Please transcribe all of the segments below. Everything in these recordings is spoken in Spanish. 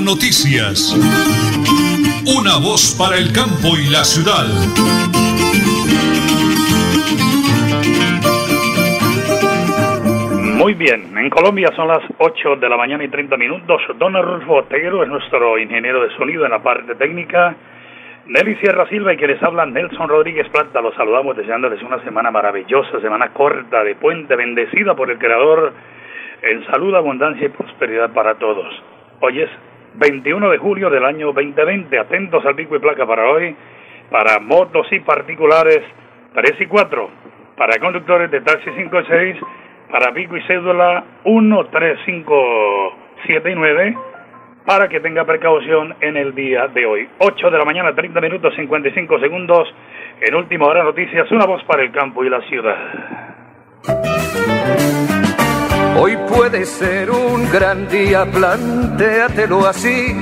Noticias. Una voz para el campo y la ciudad. Muy bien, en Colombia son las 8 de la mañana y 30 minutos. Don Arnulfo Otero es nuestro ingeniero de sonido en la parte técnica. Nelly Sierra Silva y quienes hablan Nelson Rodríguez Plata. Los saludamos deseándoles una semana maravillosa, semana corta de puente, bendecida por el Creador en salud, abundancia y prosperidad para todos. Hoy es 21 de julio del año 2020. Atentos al pico y placa para hoy, para motos y particulares 3 y 4, para conductores de taxi 5 y 6, para pico y cédula 1, 3, 5, 7 y 9 para que tenga precaución en el día de hoy. 8 de la mañana, 30 minutos 55 segundos. En última hora noticias, una voz para el campo y la ciudad. Hoy puede ser un gran día, plantéatelo así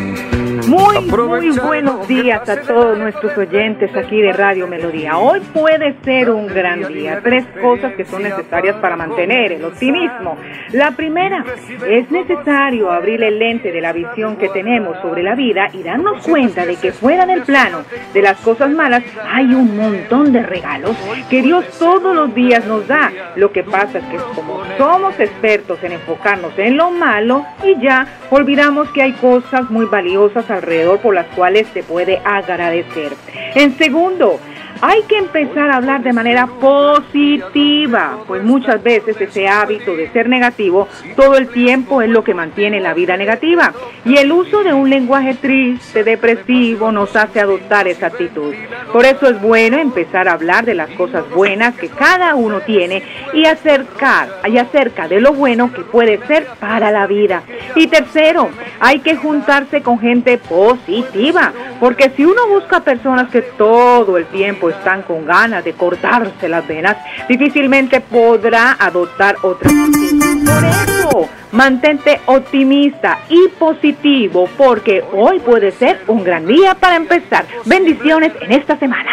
muy, muy buenos días a todos nuestros oyentes aquí de Radio Melodía. Hoy puede ser un gran día. Tres cosas que son necesarias para mantener el optimismo. La primera, es necesario abrir el lente de la visión que tenemos sobre la vida y darnos cuenta de que fuera del plano de las cosas malas hay un montón de regalos que Dios todos los días nos da. Lo que pasa es que como somos expertos en enfocarnos en lo malo y ya olvidamos que hay cosas muy valiosas alrededor por las cuales se puede agradecer. En segundo, hay que empezar a hablar de manera positiva, pues muchas veces ese hábito de ser negativo todo el tiempo es lo que mantiene la vida negativa. Y el uso de un lenguaje triste, depresivo, nos hace adoptar esa actitud. Por eso es bueno empezar a hablar de las cosas buenas que cada uno tiene y acercar y acerca de lo bueno que puede ser para la vida. Y tercero, hay que juntarse con gente positiva, porque si uno busca personas que todo el tiempo están con ganas de cortarse las venas, difícilmente podrá adoptar otra Por eso, mantente optimista y positivo porque hoy puede ser un gran día para empezar. Bendiciones en esta semana.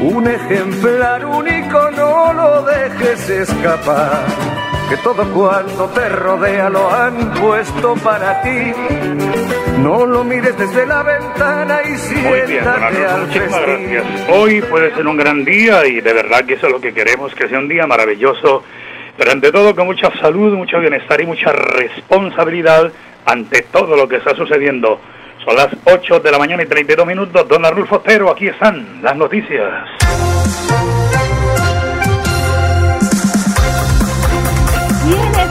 Un ejemplar único, no lo dejes escapar. Que todo cuanto te rodea lo han puesto para ti no lo mires desde la ventana y siéntate al Muchísimas gracias. Hoy puede ser un gran día y de verdad que eso es lo que queremos, que sea un día maravilloso, pero ante todo con mucha salud, mucho bienestar y mucha responsabilidad ante todo lo que está sucediendo. Son las 8 de la mañana y 32 minutos. Don Arnulfo Otero, aquí están las noticias.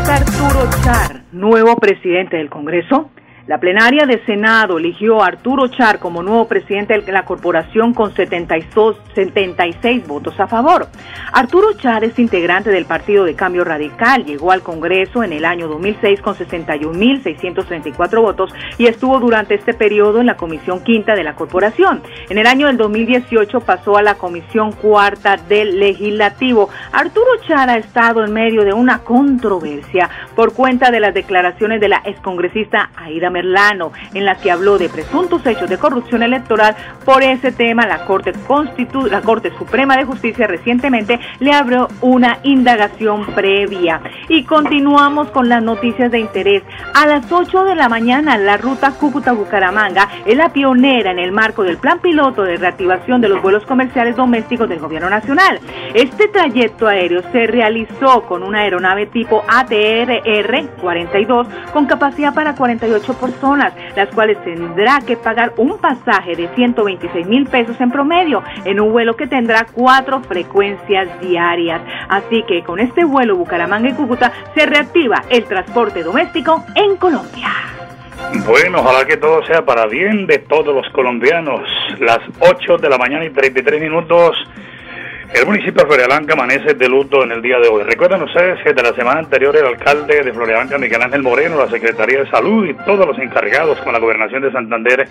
Arturo Char, nuevo presidente del Congreso? La plenaria de Senado eligió a Arturo Char como nuevo presidente de la corporación con 72, 76 votos a favor. Arturo Char es integrante del Partido de Cambio Radical, llegó al Congreso en el año 2006 con 61.634 votos y estuvo durante este periodo en la Comisión Quinta de la corporación. En el año del 2018 pasó a la Comisión Cuarta del Legislativo. Arturo Char ha estado en medio de una controversia por cuenta de las declaraciones de la excongresista Aida Merlano, en la que habló de presuntos hechos de corrupción electoral. Por ese tema, la Corte, Constitu la Corte Suprema de Justicia recientemente le abrió una indagación previa. Y continuamos con las noticias de interés. A las 8 de la mañana, la ruta Cúcuta-Bucaramanga es la pionera en el marco del plan piloto de reactivación de los vuelos comerciales domésticos del Gobierno Nacional. Este trayecto aéreo se realizó con una aeronave tipo ATR 42 con capacidad para 48 personas, las cuales tendrá que pagar un pasaje de 126 mil pesos en promedio en un vuelo que tendrá cuatro frecuencias diarias. Así que con este vuelo Bucaramanga y Cúcuta se reactiva el transporte doméstico en Colombia. Bueno, ojalá que todo sea para bien de todos los colombianos. Las 8 de la mañana y 33 minutos. El municipio de Floridablanca amanece de luto en el día de hoy. Recuerden ustedes que de la semana anterior el alcalde de Floridablanca, Miguel Ángel Moreno, la Secretaría de Salud y todos los encargados con la gobernación de Santander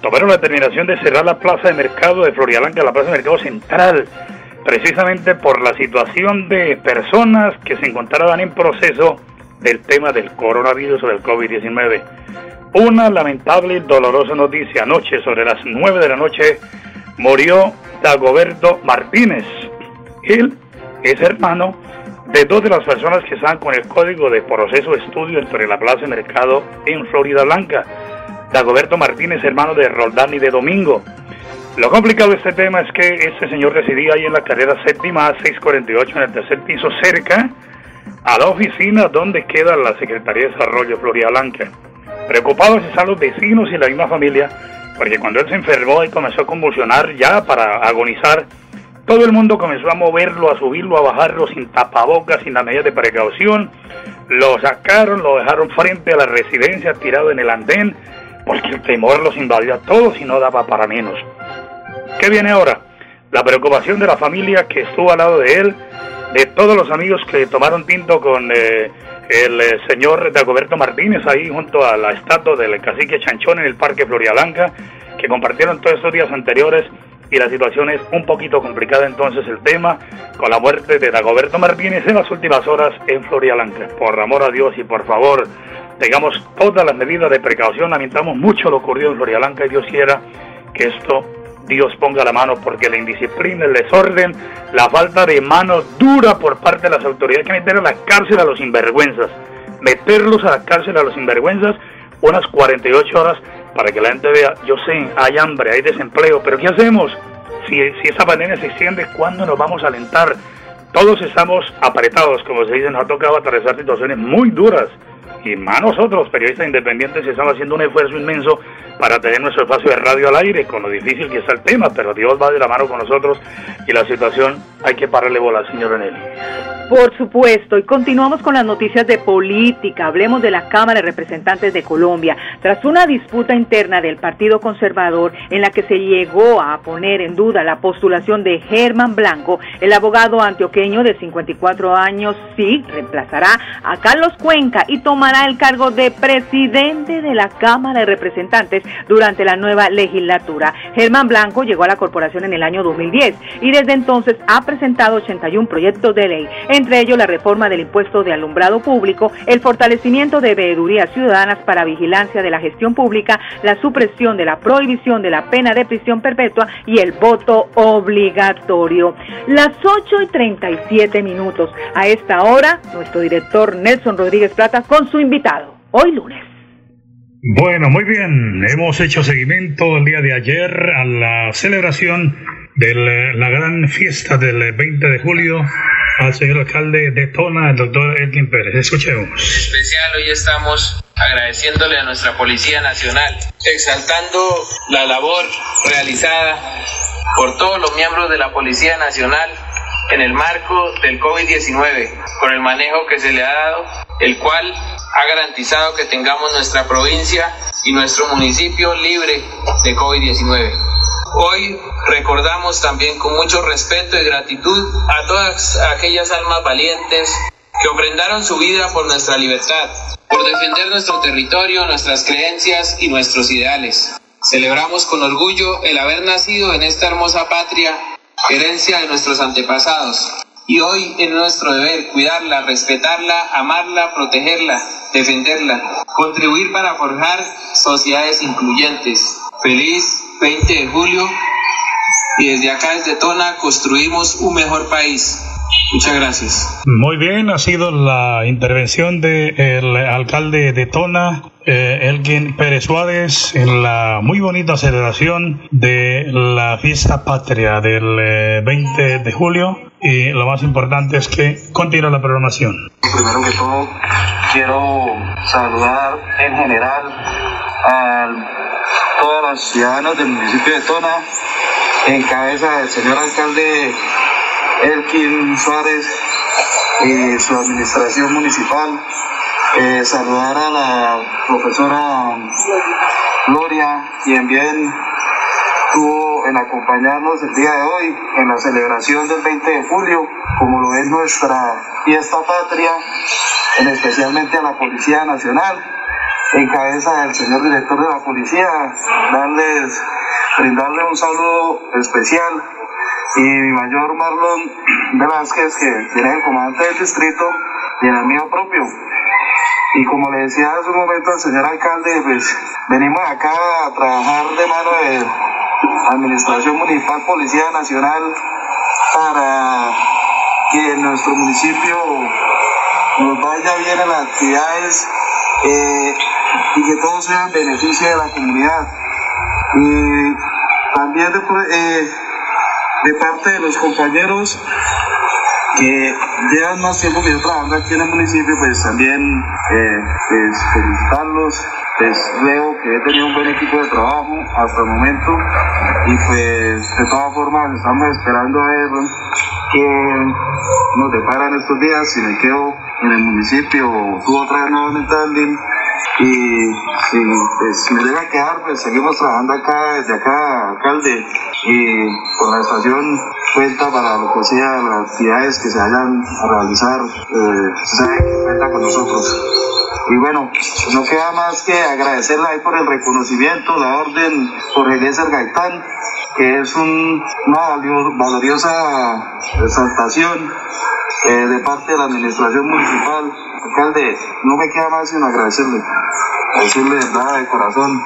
tomaron la determinación de cerrar la plaza de mercado de Floridablanca, la plaza de mercado central, precisamente por la situación de personas que se encontraban en proceso del tema del coronavirus o del COVID-19. Una lamentable y dolorosa noticia anoche sobre las 9 de la noche murió Dagoberto Martínez. Él es hermano de dos de las personas que están con el código de proceso de estudio entre la Plaza de Mercado en Florida Blanca. Dagoberto Martínez, hermano de Roldán y de Domingo. Lo complicado de este tema es que este señor residía ahí en la carrera séptima 648 en el tercer piso, cerca a la oficina donde queda la Secretaría de Desarrollo Florida Blanca. Preocupados están los vecinos y la misma familia, porque cuando él se enfermó y comenzó a convulsionar ya para agonizar, todo el mundo comenzó a moverlo, a subirlo, a bajarlo sin tapabocas, sin la medida de precaución. Lo sacaron, lo dejaron frente a la residencia, tirado en el andén, porque el temor los invadió a todos y no daba para menos. ¿Qué viene ahora? La preocupación de la familia que estuvo al lado de él, de todos los amigos que tomaron tinto con eh, el eh, señor Dagoberto Martínez ahí junto a la estatua del cacique Chanchón en el Parque Blanca, que compartieron todos estos días anteriores y la situación es un poquito complicada entonces el tema con la muerte de Dagoberto Martínez en las últimas horas en Blanca. Por amor a Dios y por favor, tengamos todas las medidas de precaución, lamentamos mucho lo ocurrido en Blanca y Dios quiera que esto Dios ponga la mano porque la indisciplina, el desorden, la falta de mano dura por parte de las autoridades que meter a la cárcel a los sinvergüenzas, meterlos a la cárcel a los sinvergüenzas unas 48 horas para que la gente vea, yo sé, hay hambre, hay desempleo, pero ¿qué hacemos? Si, si esa pandemia se extiende, ¿cuándo nos vamos a alentar? Todos estamos apretados, como se dice, nos ha tocado atravesar situaciones muy duras y más nosotros, periodistas independientes, estamos haciendo un esfuerzo inmenso para tener nuestro espacio de radio al aire, con lo difícil que está el tema, pero Dios va de la mano con nosotros y la situación hay que pararle bola, señor Renelli. Por supuesto, y continuamos con las noticias de política. Hablemos de la Cámara de Representantes de Colombia. Tras una disputa interna del Partido Conservador en la que se llegó a poner en duda la postulación de Germán Blanco, el abogado antioqueño de 54 años sí reemplazará a Carlos Cuenca y tomará el cargo de presidente de la Cámara de Representantes durante la nueva legislatura. Germán Blanco llegó a la corporación en el año 2010 y desde entonces ha presentado 81 proyectos de ley entre ellos la reforma del impuesto de alumbrado público, el fortalecimiento de veedurías ciudadanas para vigilancia de la gestión pública, la supresión de la prohibición de la pena de prisión perpetua y el voto obligatorio. Las 8 y 37 minutos. A esta hora, nuestro director Nelson Rodríguez Plata con su invitado, hoy lunes. Bueno, muy bien. Hemos hecho seguimiento el día de ayer a la celebración de la gran fiesta del 20 de julio al señor alcalde de Tona, el doctor Elkin Pérez. Escuchemos. En especial hoy estamos agradeciéndole a nuestra Policía Nacional, exaltando la labor realizada por todos los miembros de la Policía Nacional en el marco del COVID-19, con el manejo que se le ha dado, el cual ha garantizado que tengamos nuestra provincia y nuestro municipio libre de COVID-19. Hoy recordamos también con mucho respeto y gratitud a todas aquellas almas valientes que ofrendaron su vida por nuestra libertad, por defender nuestro territorio, nuestras creencias y nuestros ideales. Celebramos con orgullo el haber nacido en esta hermosa patria, herencia de nuestros antepasados. Y hoy es nuestro deber cuidarla, respetarla, amarla, protegerla, defenderla, contribuir para forjar sociedades incluyentes. Feliz 20 de julio y desde acá, desde Tona, construimos un mejor país. Muchas gracias. Muy bien, ha sido la intervención del alcalde de Tona, eh, Elgin Pérez Suárez, en la muy bonita celebración de la fiesta patria del 20 eh, de julio. Y lo más importante es que continúa la programación. Primero que todo, quiero saludar en general al todos los ciudadanos del municipio de Tona, en cabeza del señor alcalde Elkin Suárez y su administración municipal. Eh, saludar a la profesora Gloria, quien bien estuvo en acompañarnos el día de hoy en la celebración del 20 de julio, como lo es nuestra fiesta patria, en especialmente a la Policía Nacional en cabeza del señor director de la policía, darles, brindarle un saludo especial y mi mayor Marlon Velázquez, que tiene el comandante del distrito y el mío propio. Y como le decía hace un momento al señor alcalde, pues venimos acá a trabajar de mano de Administración Municipal Policía Nacional para que en nuestro municipio nos vaya bien en las actividades eh, y que todo sea en beneficio de la comunidad. Y también de, eh, parte de los compañeros que llevan más tiempo que yo trabajando aquí en el municipio, pues también eh, pues, felicitarlos. Pues veo que he tenido un buen equipo de trabajo hasta el momento y pues de todas formas estamos esperando a ver qué nos deparan estos días, si me quedo en el municipio o subo otra vez nuevamente y si pues, me llega a quedar, pues seguimos trabajando acá, desde acá, alcalde, y con la estación cuenta para lo que sea las actividades que se vayan a realizar, eh, que cuenta con nosotros. Y bueno, no queda más que agradecerle ahí por el reconocimiento, la orden por el Eliezer Gaitán, que es un, una valiosa exaltación eh, de parte de la administración municipal. Alcalde, no me queda más sino agradecerle, decirle nada de corazón.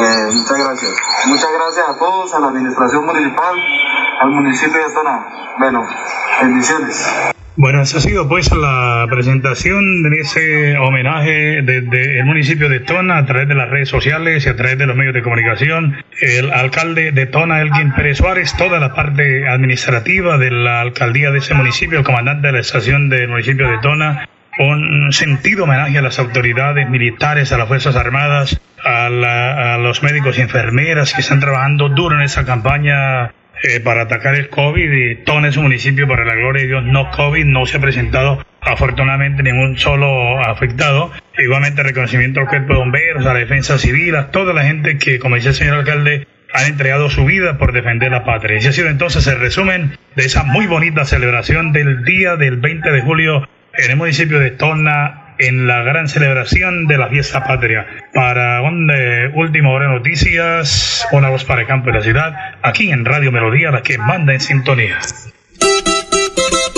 Eh, muchas gracias. Muchas gracias a todos, a la administración municipal, al municipio de Tona. Bueno, bendiciones. Bueno, esa ha sido pues la presentación de ese homenaje desde el municipio de Tona a través de las redes sociales y a través de los medios de comunicación. El alcalde de Tona, Elgin Pérez Suárez, toda la parte administrativa de la alcaldía de ese municipio, el comandante de la estación del municipio de Tona, un sentido homenaje a las autoridades militares, a las Fuerzas Armadas, a, a los médicos y enfermeras que están trabajando duro en esa campaña eh, para atacar el COVID y todo en ese municipio, para la gloria de Dios, no COVID, no se ha presentado afortunadamente ningún solo afectado. Igualmente reconocimiento al cuerpo de bomberos, a la defensa civil, a toda la gente que, como dice el señor alcalde, han entregado su vida por defender la patria. Y ha sido entonces el resumen de esa muy bonita celebración del día del 20 de julio en el municipio de Tona, en la gran celebración de la fiesta patria. Para un de última hora noticias, una voz para el campo de la ciudad, aquí en Radio Melodía, la que manda en sintonía.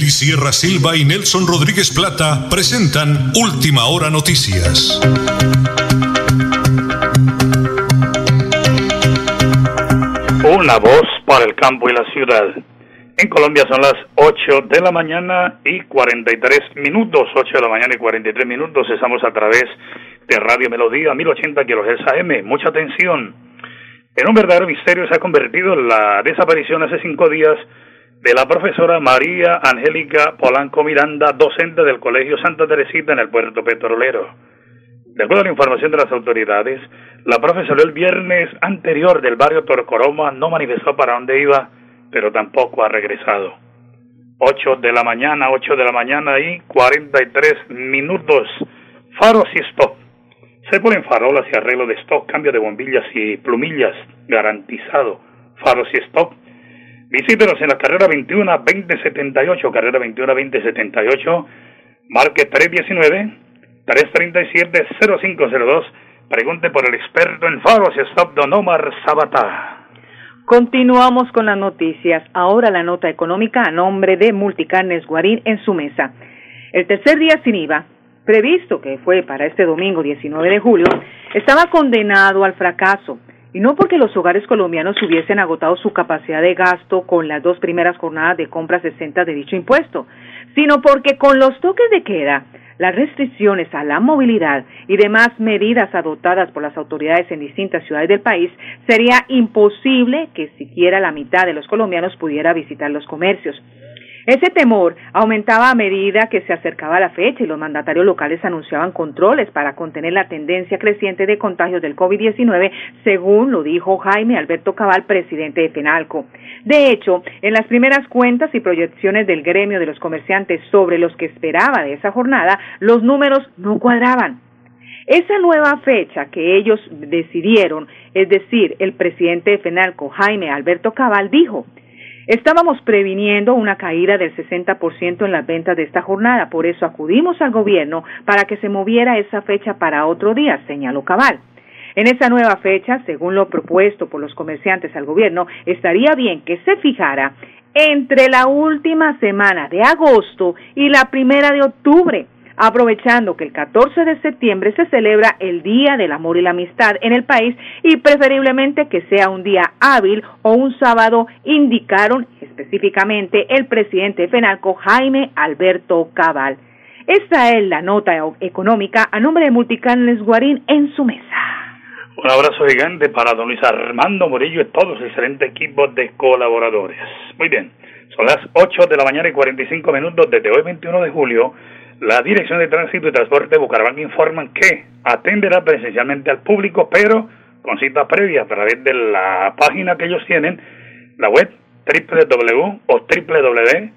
Nelly Sierra Silva y Nelson Rodríguez Plata presentan Última Hora Noticias. Una voz para el campo y la ciudad. En Colombia son las 8 de la mañana y 43 minutos, 8 de la mañana y 43 minutos. Estamos a través de Radio Melodía 1080 kHz AM. Mucha atención. En un verdadero misterio se ha convertido la desaparición hace cinco días de la profesora María Angélica Polanco Miranda, docente del Colegio Santa Teresita en el puerto petrolero. De acuerdo a la información de las autoridades, la profesora el viernes anterior del barrio Torcoroma no manifestó para dónde iba, pero tampoco ha regresado. 8 de la mañana, 8 de la mañana y 43 minutos. Faros y stop. Se ponen farolas y arreglo de stock, cambio de bombillas y plumillas, garantizado. Faros y stop Visítenos en la carrera 21 2078, carrera 21 2078, marque 319 337 0502. Pregunte por el experto en faros stop Don Omar Sabata. Continuamos con las noticias. Ahora la nota económica a nombre de Multicarnes Guarín en su mesa. El tercer día sin IVA, previsto que fue para este domingo 19 de julio, estaba condenado al fracaso Y no porque los hogares colombianos hubiesen agotado su capacidad de gasto con las dos primeras jornadas de compras exentas de dicho impuesto, sino porque con los toques de queda, las restricciones a la movilidad y demás medidas adoptadas por las autoridades en distintas ciudades del país, sería imposible que siquiera la mitad de los colombianos pudiera visitar los comercios. Ese temor aumentaba a medida que se acercaba la fecha y los mandatarios locales anunciaban controles para contener la tendencia creciente de contagios del COVID-19, según lo dijo Jaime Alberto Cabal, presidente de FENALCO. De hecho, en las primeras cuentas y proyecciones del gremio de los comerciantes sobre los que esperaba de esa jornada, los números no cuadraban. Esa nueva fecha que ellos decidieron, es decir, el presidente de FENALCO, Jaime Alberto Cabal, dijo, Estábamos previniendo una caída del 60% en las ventas de esta jornada, por eso acudimos al gobierno para que se moviera esa fecha para otro día, señaló Cabal. En esa nueva fecha, según lo propuesto por los comerciantes al gobierno, estaría bien que se fijara entre la última semana de agosto y la primera de octubre aprovechando que el 14 de septiembre se celebra el Día del Amor y la Amistad en el país y preferiblemente que sea un día hábil o un sábado, indicaron específicamente el presidente de FENALCO, Jaime Alberto Cabal. Esta es la nota económica a nombre de Multicanales Guarín en su mesa. Un abrazo gigante para don Luis Armando Murillo y todos los excelente equipo de colaboradores. Muy bien, son las 8 de la mañana y 45 minutos desde hoy 21 de julio. La Dirección de Tránsito y Transporte de Bucaramanga informan que atenderá presencialmente al público, pero con cita previa a través de la página que ellos tienen, la web www o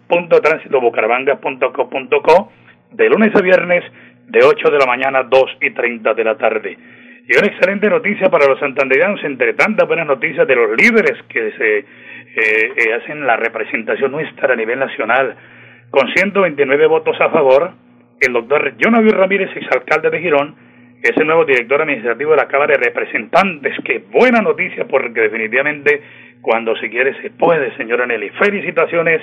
www.transitobucaramanga.co.co de lunes a viernes de 8 de la mañana a 2 y 30 de la tarde. Y una excelente noticia para los santanderianos, entre tantas buenas noticias de los líderes que se eh, eh, hacen la representación nuestra a nivel nacional, con 129 votos a favor, el doctor Jonaví Ramírez, exalcalde de Girón, es el nuevo director administrativo de la Cámara de Representantes. Qué buena noticia, porque definitivamente cuando se quiere se puede, señora Nelly. Felicitaciones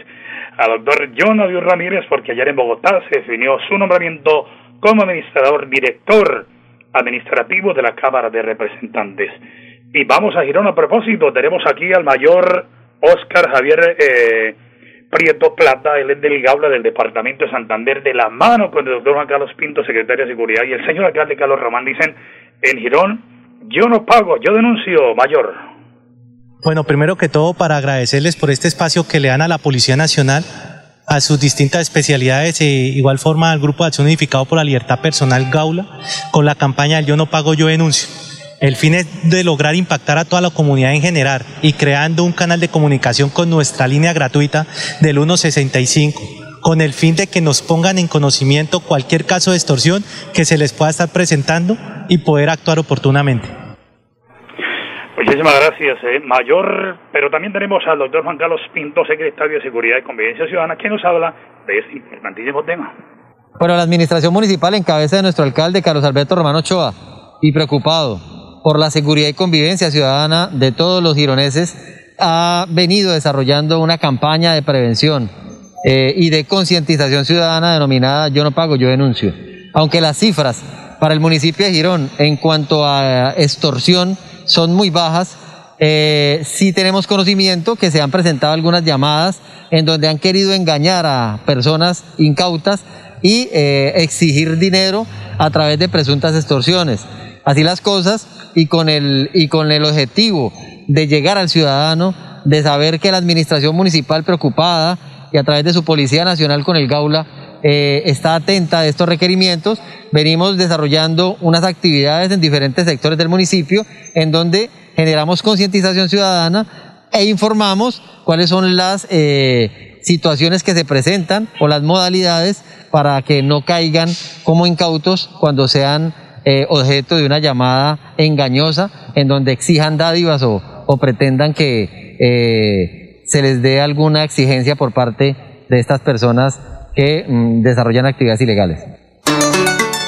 al doctor Jonaví Ramírez, porque ayer en Bogotá se definió su nombramiento como administrador director administrativo de la Cámara de Representantes. Y vamos a Girón a propósito, tenemos aquí al mayor Oscar Javier eh, Prieto Plata, él es del Gaula del Departamento de Santander, de la mano con el doctor Juan Carlos Pinto, secretario de Seguridad, y el señor alcalde Carlos Román, dicen, en Girón, yo no pago, yo denuncio, mayor. Bueno, primero que todo, para agradecerles por este espacio que le dan a la Policía Nacional, a sus distintas especialidades, e igual forma al Grupo de Acción Unificado por la Libertad Personal Gaula, con la campaña Yo no pago, yo denuncio. El fin es de lograr impactar a toda la comunidad en general y creando un canal de comunicación con nuestra línea gratuita del 165 con el fin de que nos pongan en conocimiento cualquier caso de extorsión que se les pueda estar presentando y poder actuar oportunamente. Muchísimas gracias, eh. Mayor. Pero también tenemos al doctor Juan Carlos Pinto, secretario de Seguridad y Convivencia Ciudadana, que nos habla de este importantísimo tema. Bueno, la administración municipal en cabeza de nuestro alcalde Carlos Alberto Romano Ochoa y preocupado por la seguridad y convivencia ciudadana de todos los gironeses, ha venido desarrollando una campaña de prevención eh, y de concientización ciudadana denominada Yo no pago, yo denuncio. Aunque las cifras para el municipio de Girón en cuanto a extorsión son muy bajas, eh, sí tenemos conocimiento que se han presentado algunas llamadas en donde han querido engañar a personas incautas y eh, exigir dinero a través de presuntas extorsiones. Así las cosas, y con el, y con el objetivo de llegar al ciudadano, de saber que la administración municipal preocupada y a través de su Policía Nacional con el Gaula eh, está atenta a estos requerimientos, venimos desarrollando unas actividades en diferentes sectores del municipio en donde generamos concientización ciudadana e informamos cuáles son las eh, situaciones que se presentan o las modalidades para que no caigan como incautos cuando sean eh, objeto de una llamada engañosa en donde exijan dádivas o, o pretendan que eh, se les dé alguna exigencia por parte de estas personas que mm, desarrollan actividades ilegales.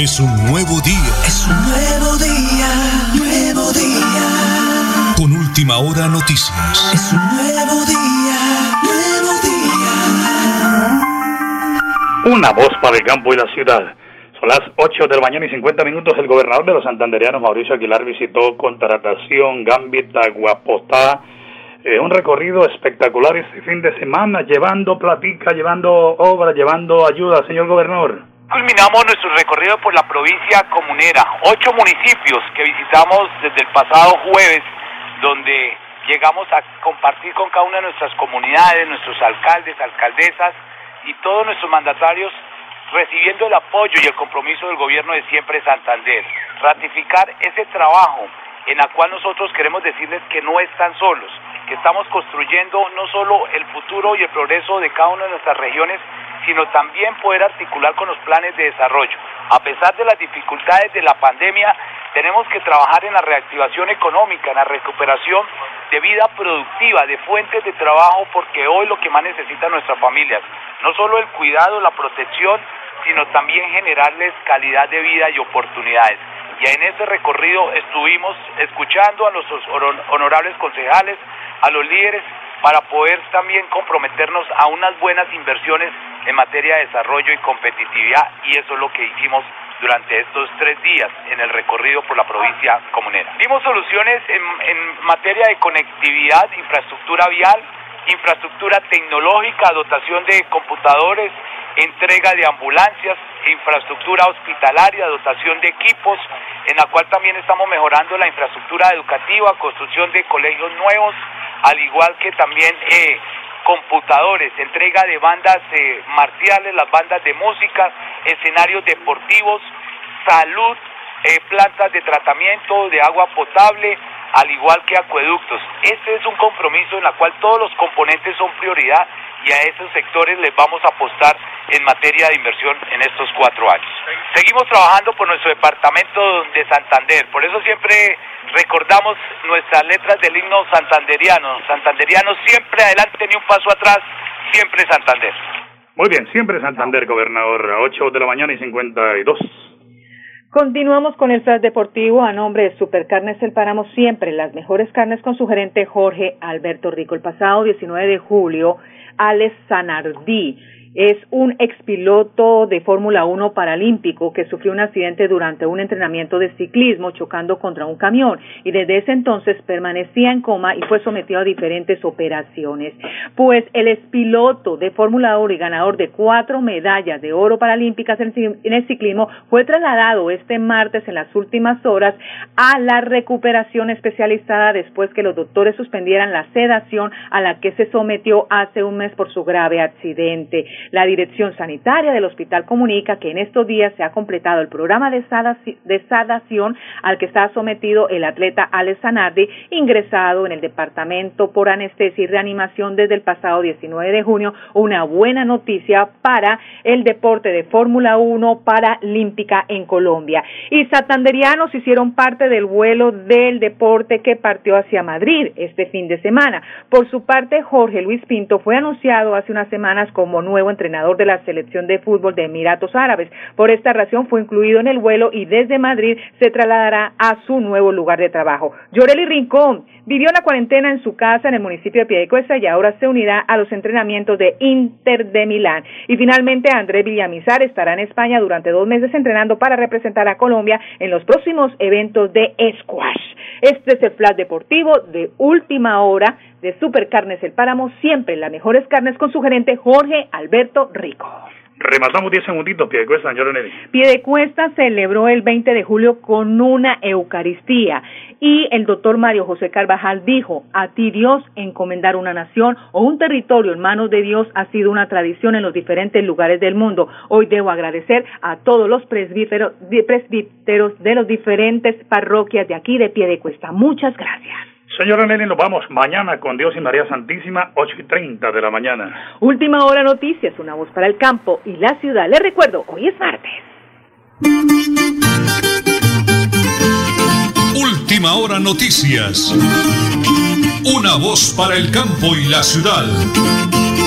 Es un nuevo día. Es un nuevo día, nuevo día. Con última hora noticias. Es un nuevo día, nuevo día. Una voz para el campo y la ciudad. Son las 8 de la mañana y 50 minutos. El gobernador de los santanderianos, Mauricio Aguilar, visitó Contratación, Gambita, Guapotá. Eh, un recorrido espectacular este fin de semana, llevando platica, llevando obra, llevando ayuda, señor gobernador. Culminamos nuestro recorrido por la provincia comunera, ocho municipios que visitamos desde el pasado jueves, donde llegamos a compartir con cada una de nuestras comunidades, nuestros alcaldes, alcaldesas y todos nuestros mandatarios recibiendo el apoyo y el compromiso del gobierno de siempre Santander, ratificar ese trabajo en la cual nosotros queremos decirles que no están solos, estamos construyendo no solo el futuro y el progreso de cada una de nuestras regiones, sino también poder articular con los planes de desarrollo. A pesar de las dificultades de la pandemia, tenemos que trabajar en la reactivación económica, en la recuperación de vida productiva, de fuentes de trabajo, porque hoy lo que más necesitan nuestras familias, no solo el cuidado, la protección, sino también generarles calidad de vida y oportunidades. Y en ese recorrido estuvimos escuchando a nuestros honorables concejales, a los líderes, para poder también comprometernos a unas buenas inversiones en materia de desarrollo y competitividad y eso es lo que hicimos durante estos tres días en el recorrido por la provincia comunera. Dimos soluciones en, en materia de conectividad, infraestructura vial, infraestructura tecnológica, dotación de computadores, entrega de ambulancias, infraestructura hospitalaria, dotación de equipos, en la cual también estamos mejorando la infraestructura educativa, construcción de colegios nuevos, al igual que también eh, computadores, entrega de bandas eh, marciales, las bandas de música, escenarios deportivos, salud, eh, plantas de tratamiento de agua potable, al igual que acueductos. Este es un compromiso en el cual todos los componentes son prioridad y a esos sectores les vamos a apostar en materia de inversión en estos cuatro años. Seguimos trabajando por nuestro departamento de Santander, por eso siempre recordamos nuestras letras del himno santanderiano. Santanderiano siempre adelante ni un paso atrás, siempre Santander. Muy bien, siempre Santander, gobernador, a 8 de la mañana y 52. Continuamos con el flash deportivo a nombre de Supercarnes El Páramo, siempre las mejores carnes con su gerente Jorge Alberto Rico. El pasado 19 de julio, Alex Sanardí es un expiloto de Fórmula 1 paralímpico que sufrió un accidente durante un entrenamiento de ciclismo chocando contra un camión y desde ese entonces permanecía en coma y fue sometido a diferentes operaciones. Pues el expiloto de Fórmula 1 y ganador de cuatro medallas de oro paralímpicas en el ciclismo fue trasladado este martes en las últimas horas a la recuperación especializada después que los doctores suspendieran la sedación a la que se sometió hace un mes por su grave accidente. La Dirección Sanitaria del Hospital comunica que en estos días se ha completado el programa de, sadación al que está sometido el atleta Alex Zanardi, ingresado en el departamento por anestesia y reanimación desde el pasado 19 de junio. Una buena noticia para el deporte de Fórmula 1 paralímpica en Colombia. Y satanderianos hicieron parte del vuelo del deporte que partió hacia Madrid este fin de semana. Por su parte, Jorge Luis Pinto fue anunciado hace unas semanas como nuevo entrenador de la selección de fútbol de Emiratos Árabes. Por esta razón fue incluido en el vuelo y desde Madrid se trasladará a su nuevo lugar de trabajo. Lloreli Rincón vivió la cuarentena en su casa en el municipio de Piedecuesta y ahora se unirá a los entrenamientos de Inter de Milán. Y finalmente André Villamizar estará en España durante dos meses entrenando para representar a Colombia en los próximos eventos de squash. Este es el flash deportivo de última hora de Supercarnes El Páramo, siempre las mejores carnes con su gerente Jorge Alberto Rico. Rematamos 10 segunditos, Piedecuesta, señor Pie Piedecuesta celebró el 20 de julio con una Eucaristía y el doctor Mario José Carvajal dijo, a ti Dios encomendar una nación o un territorio en manos de Dios ha sido una tradición en los diferentes lugares del mundo. Hoy debo agradecer a todos los presbíteros, presbíteros de los diferentes parroquias de aquí de Piedecuesta. Muchas gracias. Señora Nelly, nos vamos mañana con Dios y María Santísima, 8 y 30 de la mañana. Última hora noticias, una voz para el campo y la ciudad. Les recuerdo, hoy es martes. Última hora noticias. Una voz para el campo y la ciudad.